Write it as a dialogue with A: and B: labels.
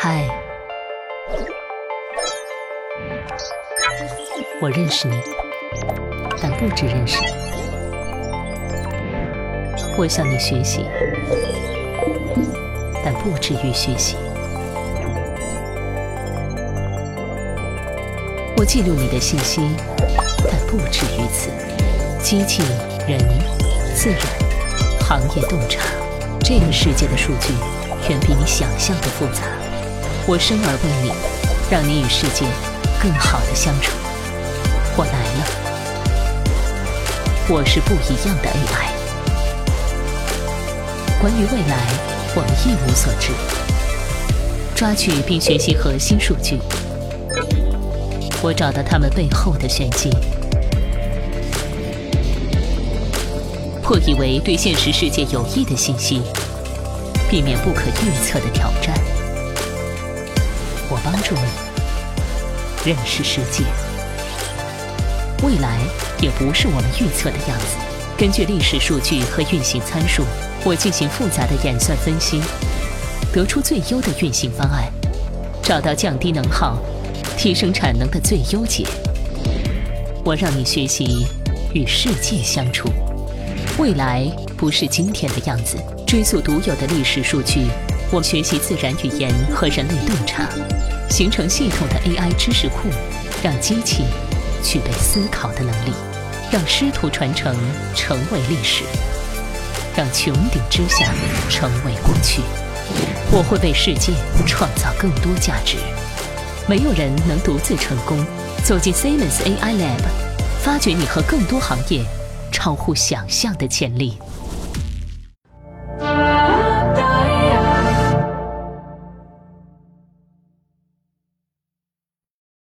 A: 嗨，我认识你，但不只认识。我向你学习，但不止于学习。我记录你的信息，但不止于此。机器、人、自然、行业洞察，这个世界的数据远比你想象的复杂。我生而为你，让你与世界更好的相处。我来了，我是不一样的 AI。关于未来，我们一无所知。抓取并学习核心数据，我找到他们背后的玄机。破译为对现实世界有益的信息，避免不可预测的挑战。我帮助你认识世界，未来也不是我们预测的样子。根据历史数据和运行参数，我进行复杂的演算分析，得出最优的运行方案，找到降低能耗、提升产能的最优解。我让你学习与世界相处。未来不是今天的样子。追溯独有的历史数据，我学习自然语言和人类洞察，形成系统的 AI 知识库，让机器具备思考的能力，让师徒传承成为历史，让穹顶之下成为过去。我会为世界创造更多价值。没有人能独自成功。走进 Siemens AI Lab，发掘你和更多行业。超乎想象的潜力。